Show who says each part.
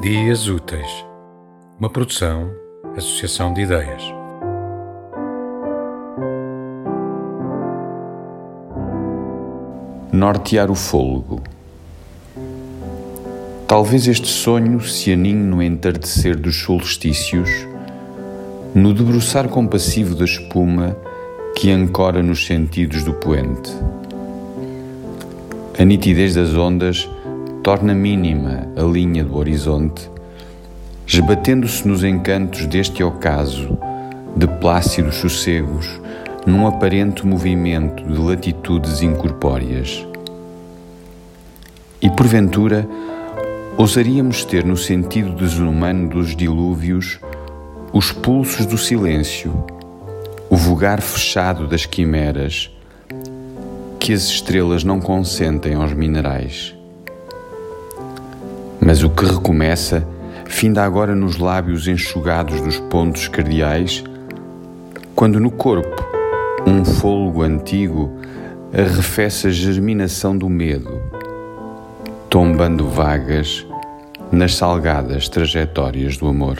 Speaker 1: Dias Úteis, uma produção, associação de ideias.
Speaker 2: Nortear o fôlego. Talvez este sonho se aninhe no entardecer dos solstícios, no debruçar compassivo da espuma que ancora nos sentidos do poente. A nitidez das ondas torna mínima a linha do horizonte, esbatendo-se nos encantos deste ocaso de plácidos sossegos, num aparente movimento de latitudes incorpóreas. E porventura, ousaríamos ter no sentido desumano dos dilúvios os pulsos do silêncio, o vulgar fechado das quimeras que as estrelas não consentem aos minerais. Mas o que recomeça, finda agora nos lábios enxugados dos pontos cardeais, quando no corpo um fôlego antigo arrefece a germinação do medo, tombando vagas nas salgadas trajetórias do amor.